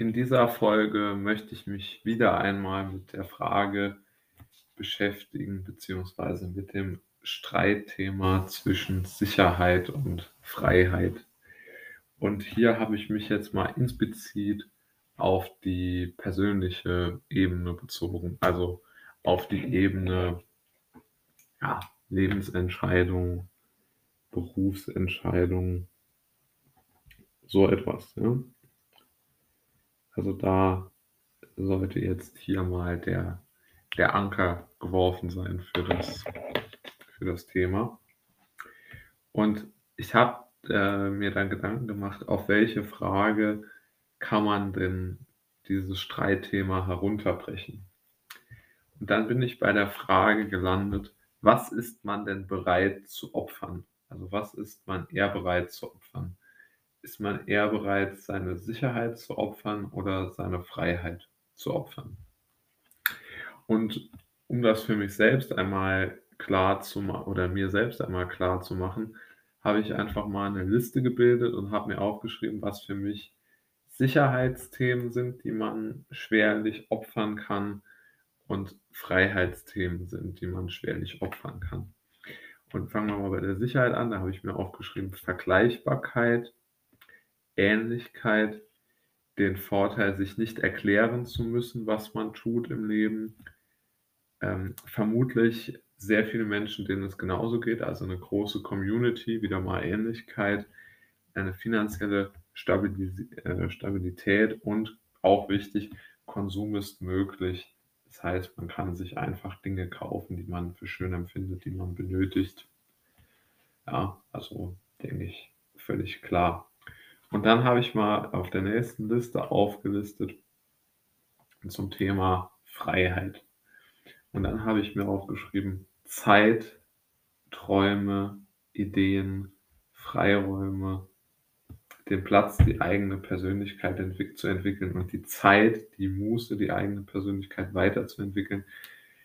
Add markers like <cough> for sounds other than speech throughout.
In dieser Folge möchte ich mich wieder einmal mit der Frage beschäftigen, beziehungsweise mit dem Streitthema zwischen Sicherheit und Freiheit. Und hier habe ich mich jetzt mal insplizit auf die persönliche Ebene bezogen, also auf die Ebene ja, Lebensentscheidung, Berufsentscheidung, so etwas. Ja. Also da sollte jetzt hier mal der, der Anker geworfen sein für das, für das Thema. Und ich habe äh, mir dann Gedanken gemacht, auf welche Frage kann man denn dieses Streitthema herunterbrechen? Und dann bin ich bei der Frage gelandet, was ist man denn bereit zu opfern? Also was ist man eher bereit zu opfern? Ist man eher bereit, seine Sicherheit zu opfern oder seine Freiheit zu opfern? Und um das für mich selbst einmal klar zu machen oder mir selbst einmal klar zu machen, habe ich einfach mal eine Liste gebildet und habe mir aufgeschrieben, was für mich Sicherheitsthemen sind, die man schwerlich opfern kann und Freiheitsthemen sind, die man schwerlich opfern kann. Und fangen wir mal bei der Sicherheit an. Da habe ich mir aufgeschrieben Vergleichbarkeit, Ähnlichkeit, den Vorteil, sich nicht erklären zu müssen, was man tut im Leben. Ähm, vermutlich sehr viele Menschen, denen es genauso geht, also eine große Community, wieder mal Ähnlichkeit, eine finanzielle äh, Stabilität und auch wichtig, Konsum ist möglich. Das heißt, man kann sich einfach Dinge kaufen, die man für schön empfindet, die man benötigt. Ja, also denke ich völlig klar. Und dann habe ich mal auf der nächsten Liste aufgelistet zum Thema Freiheit. Und dann habe ich mir aufgeschrieben, Zeit, Träume, Ideen, Freiräume, den Platz, die eigene Persönlichkeit zu entwickeln und die Zeit, die Muße, die eigene Persönlichkeit weiterzuentwickeln,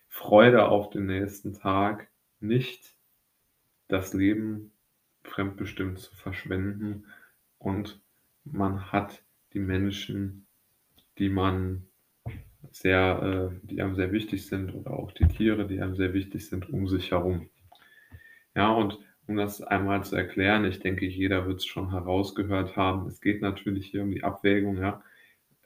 Freude auf den nächsten Tag, nicht das Leben fremdbestimmt zu verschwenden und man hat die Menschen, die man sehr, äh, die einem sehr wichtig sind oder auch die Tiere, die einem sehr wichtig sind, um sich herum. Ja, und um das einmal zu erklären, ich denke, jeder wird es schon herausgehört haben. Es geht natürlich hier um die Abwägung ja,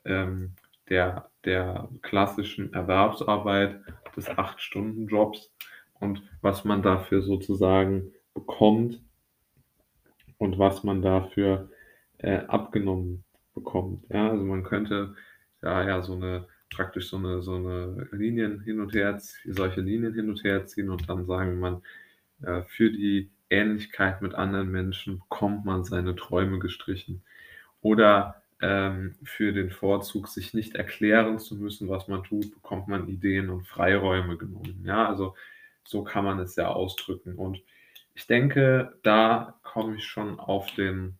ähm, der, der klassischen Erwerbsarbeit des Acht-Stunden-Jobs und was man dafür sozusagen bekommt und was man dafür äh, abgenommen bekommt. Ja, also man könnte da ja so eine praktisch so eine, so eine Linien hin und her, solche Linien hin und her ziehen und dann sagen man, äh, für die Ähnlichkeit mit anderen Menschen bekommt man seine Träume gestrichen. Oder ähm, für den Vorzug, sich nicht erklären zu müssen, was man tut, bekommt man Ideen und Freiräume genommen. Ja, also so kann man es ja ausdrücken. Und ich denke, da komme ich schon auf den,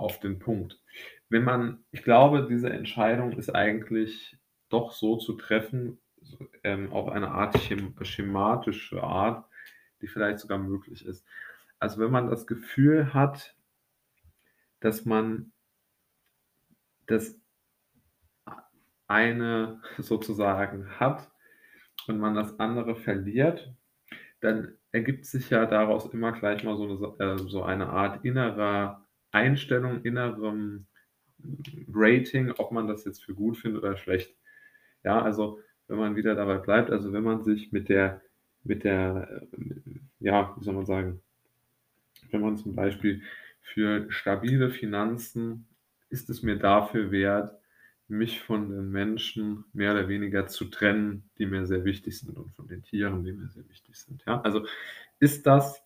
auf den Punkt. Wenn man, ich glaube, diese Entscheidung ist eigentlich doch so zu treffen, ähm, auf eine Art schematische Art, die vielleicht sogar möglich ist. Also wenn man das Gefühl hat, dass man das eine <laughs> sozusagen hat und man das andere verliert, dann ergibt sich ja daraus immer gleich mal so eine, äh, so eine Art innerer Einstellung, innerem Rating, ob man das jetzt für gut findet oder schlecht. Ja, also wenn man wieder dabei bleibt, also wenn man sich mit der, mit der, ja, wie soll man sagen, wenn man zum Beispiel für stabile Finanzen ist es mir dafür wert, mich von den Menschen mehr oder weniger zu trennen, die mir sehr wichtig sind und von den Tieren, die mir sehr wichtig sind. Ja? Also ist das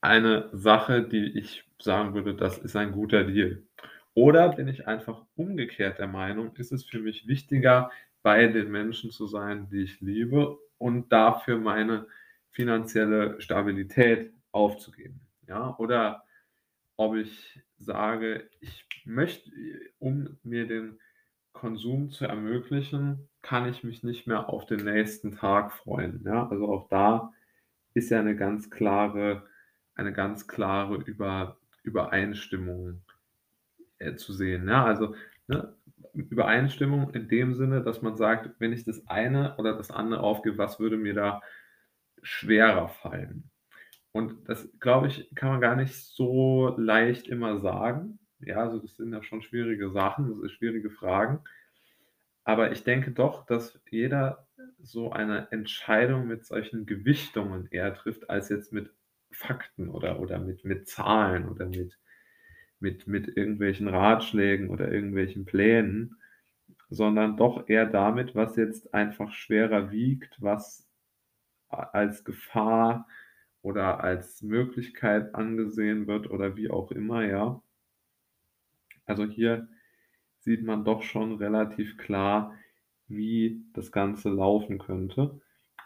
eine Sache, die ich sagen würde, das ist ein guter Deal. Oder bin ich einfach umgekehrt der Meinung, ist es für mich wichtiger, bei den Menschen zu sein, die ich liebe und dafür meine finanzielle Stabilität aufzugeben. Ja, oder ob ich sage, ich möchte, um mir den Konsum zu ermöglichen, kann ich mich nicht mehr auf den nächsten Tag freuen. Ja, also auch da ist ja eine ganz klare, eine ganz klare Über, Übereinstimmung äh, zu sehen. Ja, also ne, Übereinstimmung in dem Sinne, dass man sagt: „Wenn ich das eine oder das andere aufgebe, was würde mir da schwerer fallen?“ Und das, glaube ich, kann man gar nicht so leicht immer sagen. Ja, also das sind ja schon schwierige Sachen, das sind schwierige Fragen. Aber ich denke doch, dass jeder so eine Entscheidung mit solchen Gewichtungen eher trifft, als jetzt mit Fakten oder oder mit mit Zahlen oder mit mit mit irgendwelchen Ratschlägen oder irgendwelchen Plänen, sondern doch eher damit, was jetzt einfach schwerer wiegt, was als Gefahr oder als Möglichkeit angesehen wird oder wie auch immer, ja. Also, hier sieht man doch schon relativ klar, wie das Ganze laufen könnte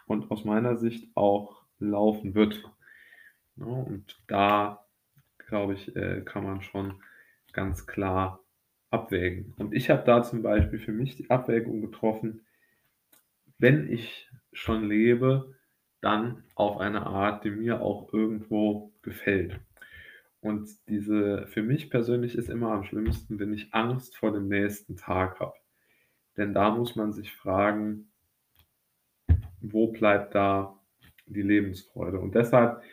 und aus meiner Sicht auch laufen wird, ne? Und da, glaube ich, äh, kann man schon ganz klar abwägen. Und ich habe da zum Beispiel für mich die Abwägung getroffen wenn ich schon lebe, dann auf eine Art, die mir auch irgendwo gefällt. Und diese für mich persönlich ist immer am schlimmsten, wenn ich Angst vor dem nächsten Tag habe. Denn da muss man sich fragen wo bleibt da die Lebensfreude? Und deshalb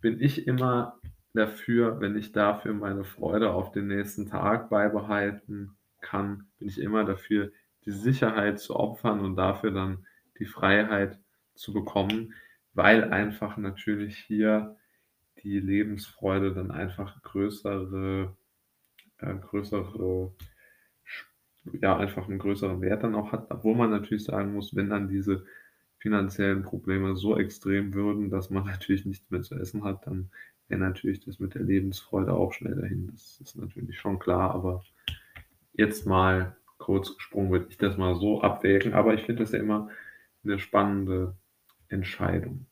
bin ich immer dafür, wenn ich dafür meine Freude auf den nächsten Tag beibehalten kann, bin ich immer dafür, die Sicherheit zu opfern und dafür dann die Freiheit zu bekommen, weil einfach natürlich hier die Lebensfreude dann einfach größere äh, größere ja, einfach 'n größeren Wert dann auch hat, obwohl man natürlich sagen muss, wenn dann diese finanziellen Probleme so extrem würden, dass man <laughs> natürlich nichts mehr zu essen hat, dann wäre natürlich das mit der Lebensfreude auch schnell dahin. Das ist natürlich schon klar, aber jetzt mal kurz gesprungen würde ich das mal so abwägen, aber ich finde das ja immer 'ne spannende Entscheidung.